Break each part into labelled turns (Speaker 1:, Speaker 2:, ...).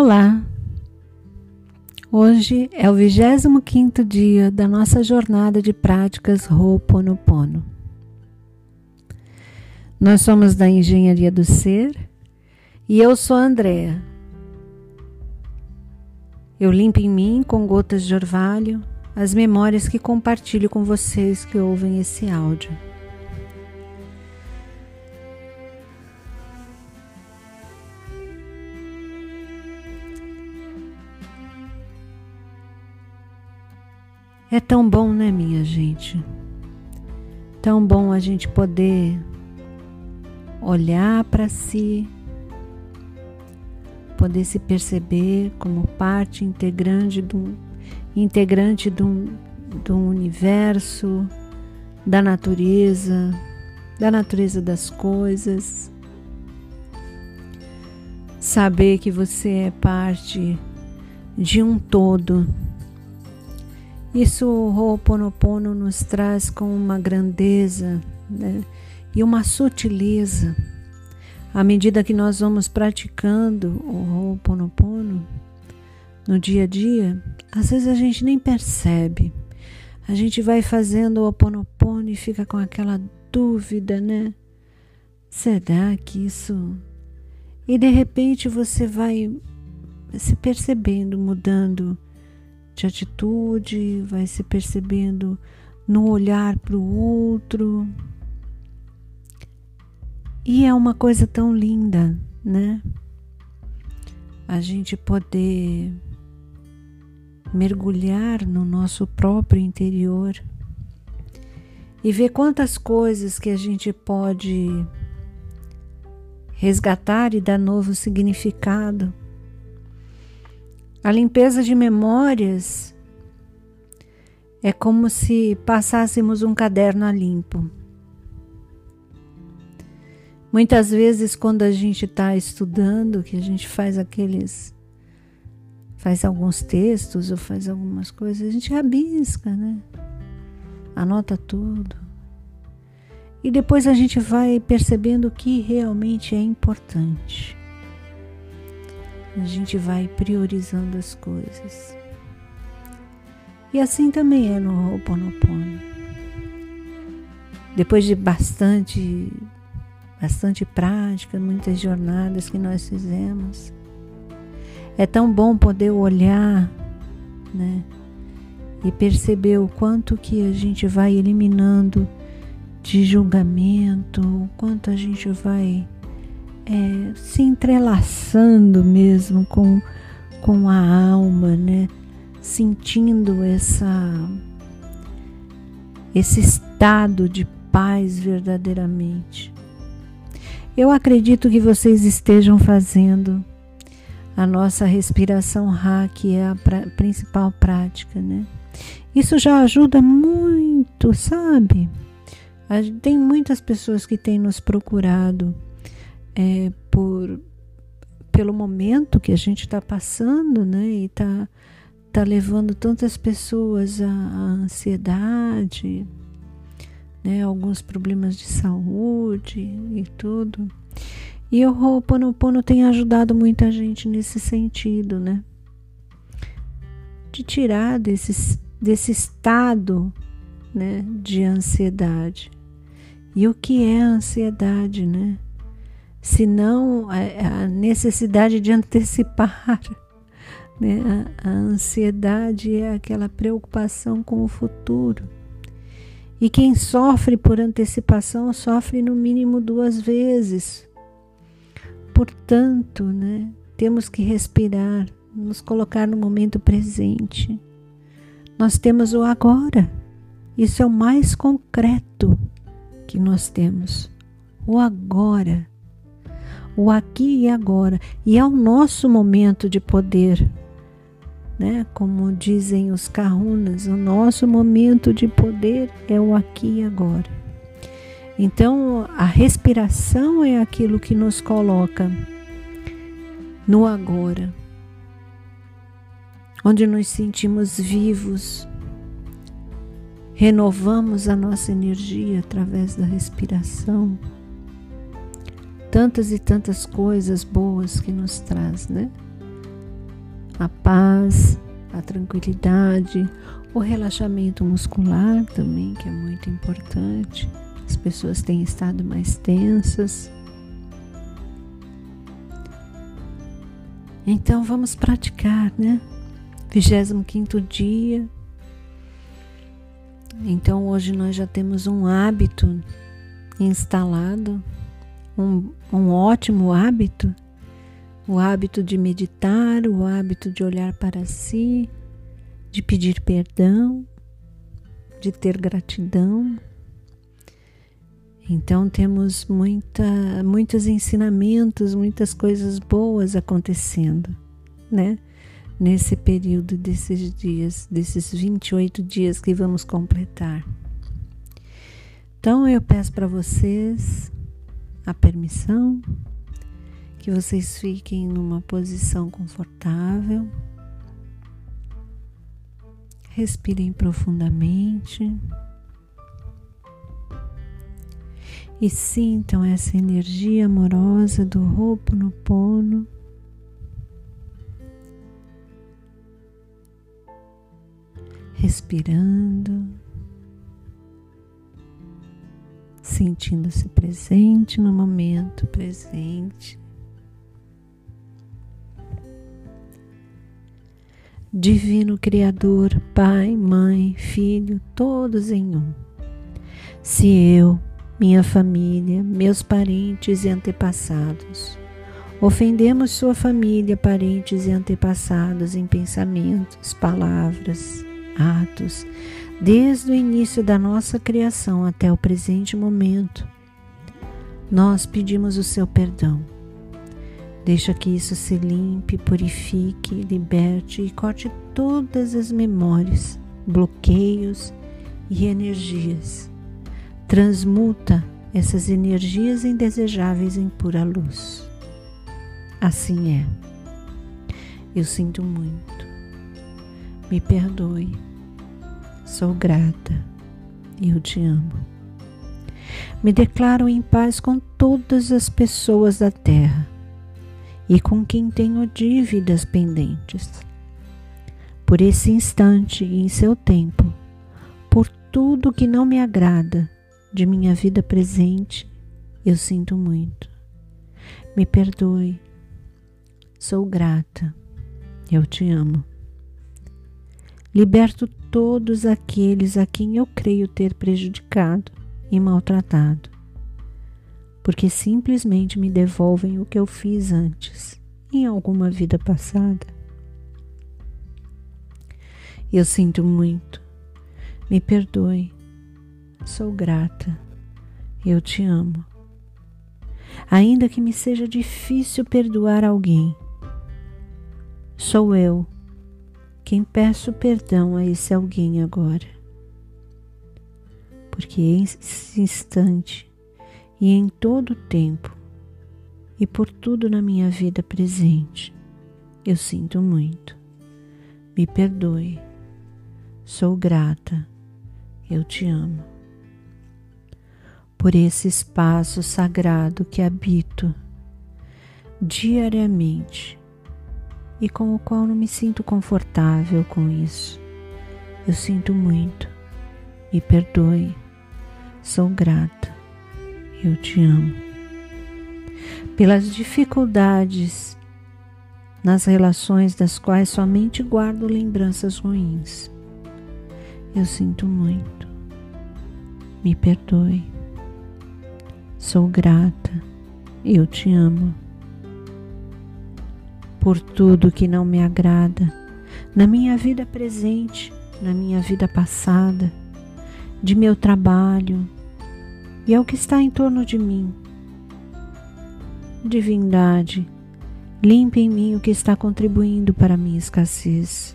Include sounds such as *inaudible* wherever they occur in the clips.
Speaker 1: Olá! Hoje é o 25 dia da nossa jornada de práticas Ho'oponopono. Nós somos da Engenharia do Ser e eu sou a Andrea. Eu limpo em mim com gotas de orvalho as memórias que compartilho com vocês que ouvem esse áudio. É tão bom, né, minha gente? Tão bom a gente poder olhar para si, poder se perceber como parte integrante do, integrante universo, da natureza, da natureza das coisas. Saber que você é parte de um todo isso o Ho'oponopono nos traz com uma grandeza né, e uma sutileza. À medida que nós vamos praticando o Ho'oponopono no dia a dia, às vezes a gente nem percebe. A gente vai fazendo o Ho'oponopono e fica com aquela dúvida, né? Será que isso. E de repente você vai se percebendo, mudando de atitude, vai se percebendo no olhar para o outro. E é uma coisa tão linda, né? A gente poder mergulhar no nosso próprio interior e ver quantas coisas que a gente pode resgatar e dar novo significado a limpeza de memórias é como se passássemos um caderno a limpo. Muitas vezes, quando a gente está estudando, que a gente faz aqueles. faz alguns textos ou faz algumas coisas, a gente rabisca, né? Anota tudo. E depois a gente vai percebendo o que realmente é importante a gente vai priorizando as coisas. E assim também é no Ho'oponopono. Depois de bastante, bastante prática, muitas jornadas que nós fizemos, é tão bom poder olhar, né? E perceber o quanto que a gente vai eliminando de julgamento, o quanto a gente vai é, se entrelaçando mesmo com, com a alma, né? Sentindo essa esse estado de paz verdadeiramente. Eu acredito que vocês estejam fazendo a nossa respiração Ra, que é a principal prática, né? Isso já ajuda muito, sabe? Tem muitas pessoas que têm nos procurado é, por pelo momento que a gente está passando, né? E está tá levando tantas pessoas à, ansiedade, né? Alguns problemas de saúde e tudo. E o Ho'oponopono tem ajudado muita gente nesse sentido, né? De tirar desse, desse estado né, de ansiedade. E o que é a ansiedade, né? Senão a, a necessidade de antecipar. *laughs* Né? A, a ansiedade é aquela preocupação com o futuro. E quem sofre por antecipação sofre no mínimo duas vezes. Portanto, né, temos que respirar, nos colocar no momento presente. Nós temos o agora. Isso é o mais concreto que nós temos. O agora o aqui e agora, e é o nosso momento de poder. Né? Como dizem os kahunas, o nosso momento de poder é o aqui e agora. Então, a respiração é aquilo que nos coloca no agora, onde nos sentimos vivos, renovamos a nossa energia através da respiração tantas e tantas coisas boas que nos traz, né? a paz, a tranquilidade, o relaxamento muscular também, que é muito importante. As pessoas têm estado mais tensas. Então vamos praticar, né? 25 dia. Então hoje nós já temos um hábito instalado, um, um ótimo hábito, o hábito de meditar, o hábito de olhar para si, de pedir perdão, de ter gratidão. Então temos muita, muitos ensinamentos, muitas coisas boas acontecendo, né? Nesse período desses dias, desses 28 dias que vamos completar. Então eu peço para vocês a permissão que vocês fiquem numa posição confortável. Respirem profundamente. e sintam essa energia amorosa do no pono Respirando, sentindo-se presente no momento presente. Divino Criador, Pai, Mãe, Filho, todos em um. Se eu minha família, meus parentes e antepassados. Ofendemos sua família, parentes e antepassados em pensamentos, palavras, atos, desde o início da nossa criação até o presente momento. Nós pedimos o seu perdão. Deixa que isso se limpe, purifique, liberte e corte todas as memórias, bloqueios e energias transmuta essas energias indesejáveis em pura luz. Assim é. Eu sinto muito. Me perdoe. Sou grata. Eu te amo. Me declaro em paz com todas as pessoas da terra e com quem tenho dívidas pendentes. Por esse instante e em seu tempo, por tudo que não me agrada de minha vida presente, eu sinto muito. Me perdoe. Sou grata. Eu te amo. Liberto todos aqueles a quem eu creio ter prejudicado e maltratado, porque simplesmente me devolvem o que eu fiz antes, em alguma vida passada. Eu sinto muito. Me perdoe Sou grata. Eu te amo. Ainda que me seja difícil perdoar alguém, sou eu quem peço perdão a esse alguém agora. Porque esse instante e em todo o tempo e por tudo na minha vida presente, eu sinto muito. Me perdoe. Sou grata. Eu te amo por esse espaço sagrado que habito diariamente e com o qual não me sinto confortável com isso. Eu sinto muito, me perdoe, sou grata, eu te amo. Pelas dificuldades nas relações das quais somente guardo lembranças ruins, eu sinto muito, me perdoe Sou grata, eu te amo. Por tudo que não me agrada, na minha vida presente, na minha vida passada, de meu trabalho e ao que está em torno de mim. Divindade, limpe em mim o que está contribuindo para minha escassez.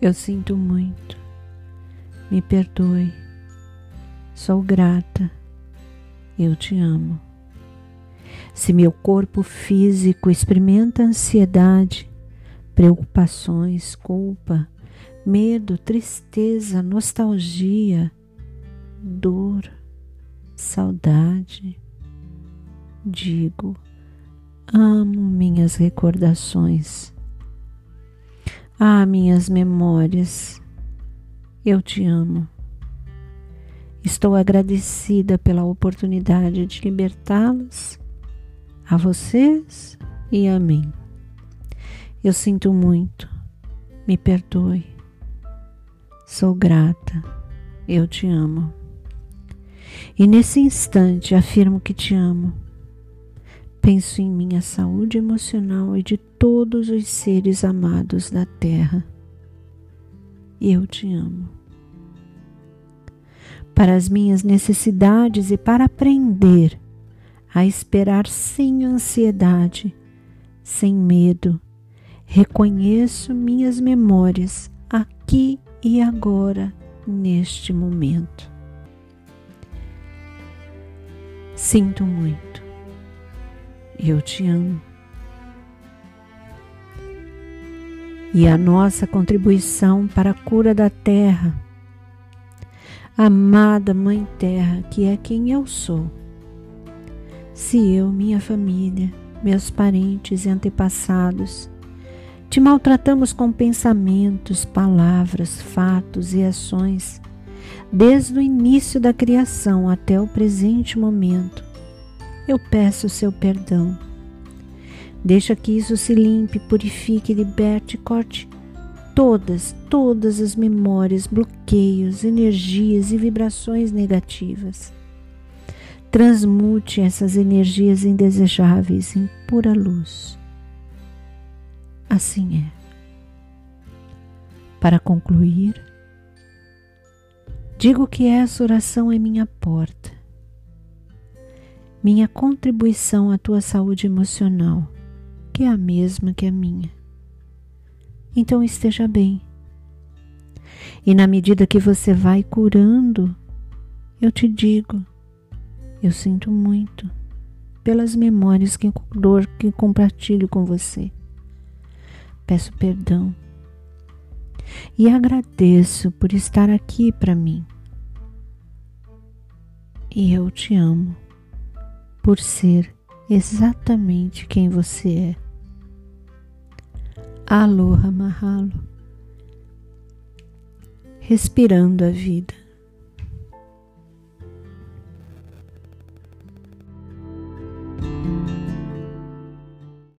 Speaker 1: Eu sinto muito, me perdoe, sou grata eu te amo. Se meu corpo físico experimenta ansiedade, preocupações, culpa, medo, tristeza, nostalgia, dor, saudade, digo, amo minhas recordações, Ah, minhas memórias, eu te amo. Estou agradecida pela oportunidade de libertá-las, a vocês e a mim. Eu sinto muito, me perdoe. Sou grata, eu te amo. E nesse instante afirmo que te amo. Penso em minha saúde emocional e de todos os seres amados da terra. Eu te amo. Para as minhas necessidades e para aprender a esperar sem ansiedade, sem medo, reconheço minhas memórias aqui e agora, neste momento. Sinto muito. Eu te amo. E a nossa contribuição para a cura da terra. Amada Mãe Terra, que é quem eu sou. Se eu, minha família, meus parentes e antepassados, te maltratamos com pensamentos, palavras, fatos e ações desde o início da criação até o presente momento. Eu peço o seu perdão. Deixa que isso se limpe, purifique, liberte e corte todas, todas as memórias, bloqueios, energias e vibrações negativas. Transmute essas energias indesejáveis em pura luz. Assim é. Para concluir, Digo que essa oração é minha porta, minha contribuição à tua saúde emocional, que é a mesma que a minha. Então esteja bem. E na medida que você vai curando, eu te digo, eu sinto muito pelas memórias que dor que compartilho com você. Peço perdão e agradeço por estar aqui para mim. E eu te amo por ser exatamente quem você é. Aloha Mahalo. Respirando a vida.